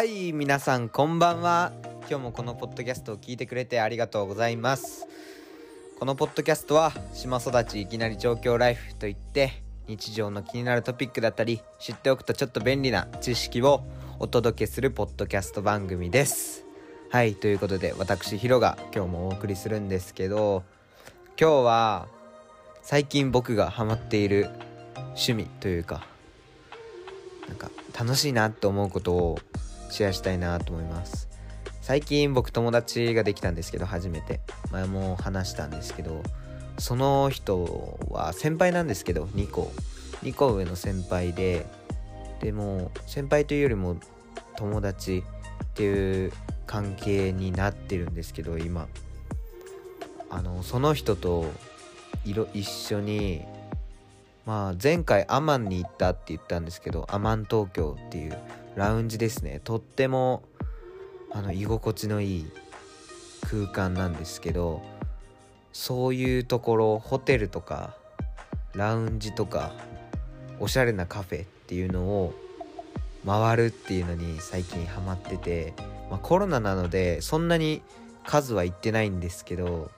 はい皆さんこんばんは。今日もこのポッドキャストを聞いてくれてありがとうございます。このポッドキャストは島育ちいきなり状況ライフといって日常の気になるトピックだったり知っておくとちょっと便利な知識をお届けするポッドキャスト番組です。はいということで私ヒロが今日もお送りするんですけど今日は最近僕がハマっている趣味というかなんか楽しいなって思うことをシェアしたいなと思います。最近僕友達ができたんですけど初めて。前も話したんですけどその人は先輩なんですけど2個。2個上の先輩ででも先輩というよりも友達っていう関係になってるんですけど今。あのその人と一緒にまあ前回アマンに行ったって言ったんですけどアマン東京っていうラウンジですね。とってもあの居心地のいい空間なんですけどそういうところホテルとかラウンジとかおしゃれなカフェっていうのを回るっていうのに最近ハマってて、まあ、コロナなのでそんなに数は行ってないんですけど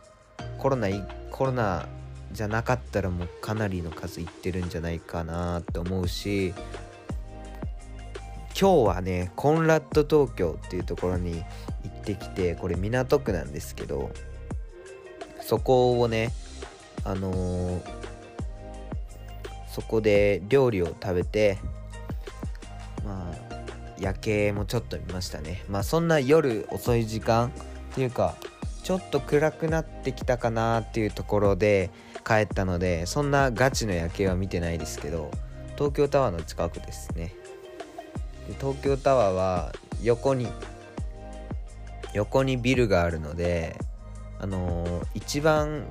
コロナコロナじゃなかったらもうかなりの数いってるんじゃないかなって思うし今日はねコンラッド東京っていうところに行ってきてこれ港区なんですけどそこをねあのー、そこで料理を食べてまあ夜景もちょっと見ましたね。まあそんな夜遅い時間っていうかちょっと暗くなってきたかなっていうところで帰ったのでそんなガチの夜景は見てないですけど東京タワーの近くですね。東京タワーは横に横にビルがあるのであのー、一番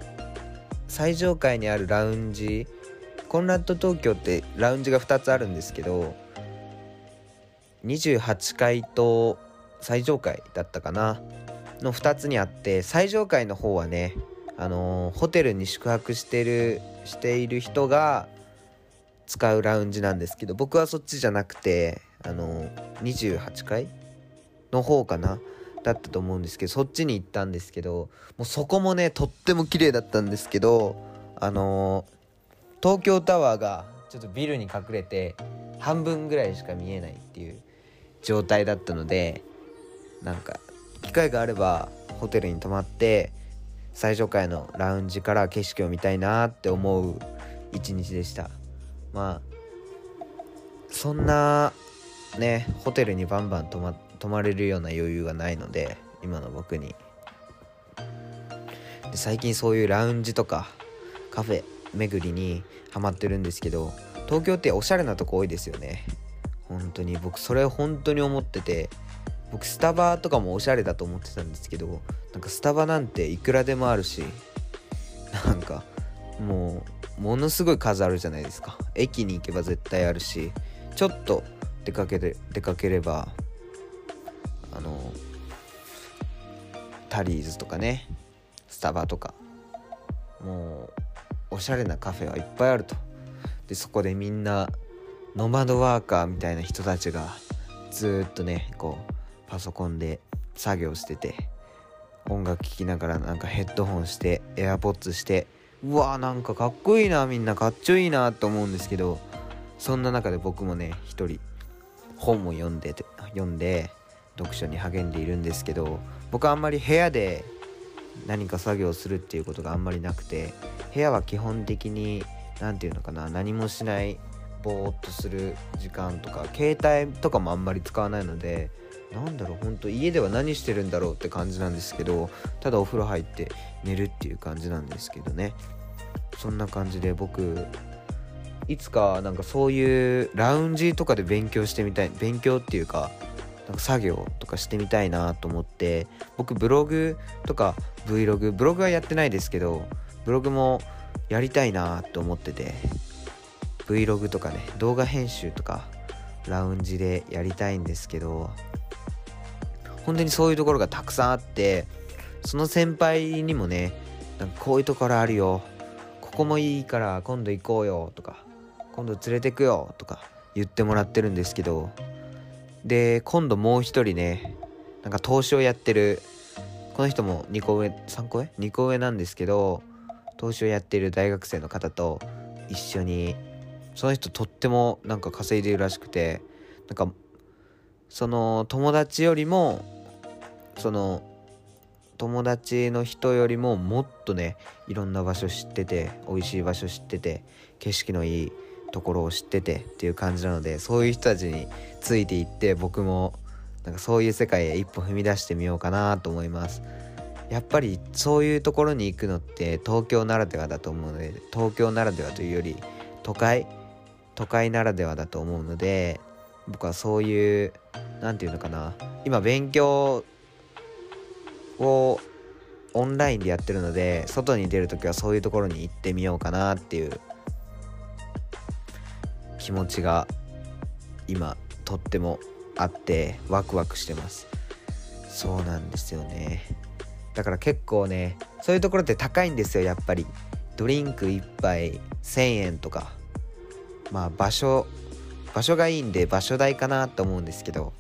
最上階にあるラウンジコンラッド東京ってラウンジが2つあるんですけど28階と最上階だったかなの2つにあって最上階の方はねあのー、ホテルに宿泊してるしている人が使うラウンジなんですけど僕はそっちじゃなくてあの、28階の方かなだったと思うんですけどそっちに行ったんですけどもうそこもねとっても綺麗だったんですけどあの、東京タワーがちょっとビルに隠れて半分ぐらいしか見えないっていう状態だったのでなんか機会があればホテルに泊まって最上階のラウンジから景色を見たいなって思う一日でした。まあそんなねホテルにバンバン泊ま泊まれるような余裕がないので今の僕に。で最近そういうラウンジとかカフェ巡りにハマってるんですけど東京っておしゃれなとこ多いですよね。本当に。僕それ本当に思ってて僕スタバとかもおしゃれだと思ってたんですけどなんかスタバなんていくらでもあるしなんかもうものすごい数あるじゃないですか。駅に行けば絶対あるしちょっと出かけて出かければあのタリーズとかねスタバとかもうおしゃれなカフェはいっぱいあると。でそこでみんなノマドワーカーみたいな人たちがずっとねこうパソコンで作業してて音楽聴きながらなんかヘッドホンして AirPods してうわーなんかかっこいいなみんなかっちょいいなと思うんですけどそんな中で僕もね一人本を読んで読んで読書に励んでいるんですけど僕はあんまり部屋で何か作業するっていうことがあんまりなくて部屋は基本的に何て言うのかな何もしないぼーっとする時間とか携帯とかもあんまり使わないのでなんだろうほんと家では何してるんだろうって感じなんですけどただお風呂入って寝るっていう感じなんですけどね。そんな感じで僕いつかなんかそういうラウンジとかで勉強してみたい勉強っていうかなんか作業とかしてみたいなと思って僕ブログとか Vlog ブログはやってないですけどブログもやりたいなと思ってて Vlog とかね動画編集とかラウンジでやりたいんですけど本当にそういうところがたくさんあってその先輩にもねなんかこういうところあるよここもいいから今度行こうよとか今度連れてくよとか言ってもらってるんですけどで今度もう一人ねなんか投資をやってるこの人も2個上3個上 ?2 個上なんですけど投資をやってる大学生の方と一緒にその人とってもなんか稼いでるらしくてなんかその友達よりもその友達の人よりももっとねいろんな場所知ってて美味しい場所知ってて景色のいいところを知っててっていう感じなのでそういう人たちについていって僕もなんかそういう世界へ一歩踏み出してみようかなと思います。やっぱりそういうところに行くのって東京ならではだと思うので東京ならではというより都会都会ならではだと思うので僕はそういう何て言うのかな今勉強をオンラインでやってるので外に出る時はそういうところに行ってみようかなっていう気持ちが今とってもあってワクワクしてます。そうなんですよね。だから結構ねそういうところって高いんですよやっぱり。ドリンク1杯1000円とか。まあ場所場所がいいんで場所代かなと思うんですけど。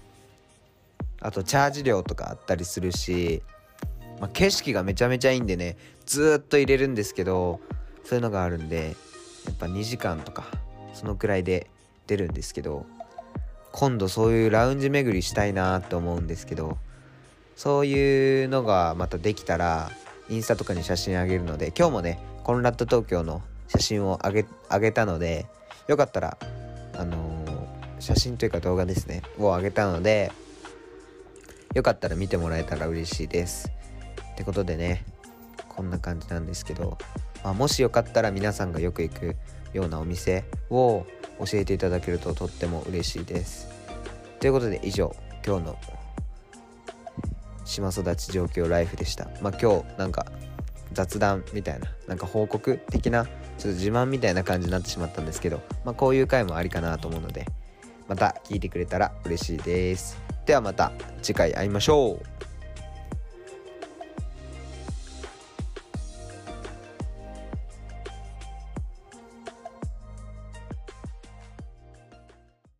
あとチャージ料とかあったりするし、まあ、景色がめちゃめちゃいいんでねずっと入れるんですけどそういうのがあるんでやっぱ2時間とかそのくらいで出るんですけど今度そういうラウンジ巡りしたいなって思うんですけどそういうのがまたできたらインスタとかに写真あげるので今日もねコンラッド東京の写真をあげあげたのでよかったらあのー、写真というか動画ですねをあげたのでよかったら見てもらえたら嬉しいです。ってことでねこんな感じなんですけど、まあ、もしよかったら皆さんがよく行くようなお店を教えていただけるととっても嬉しいです。ということで以上今日の島育ち状況ライフでした。まあ今日なんか雑談みたいななんか報告的なちょっと自慢みたいな感じになってしまったんですけどまあこういう回もありかなと思うのでまた聞いてくれたら嬉しいです。ではまた次回会いましょう。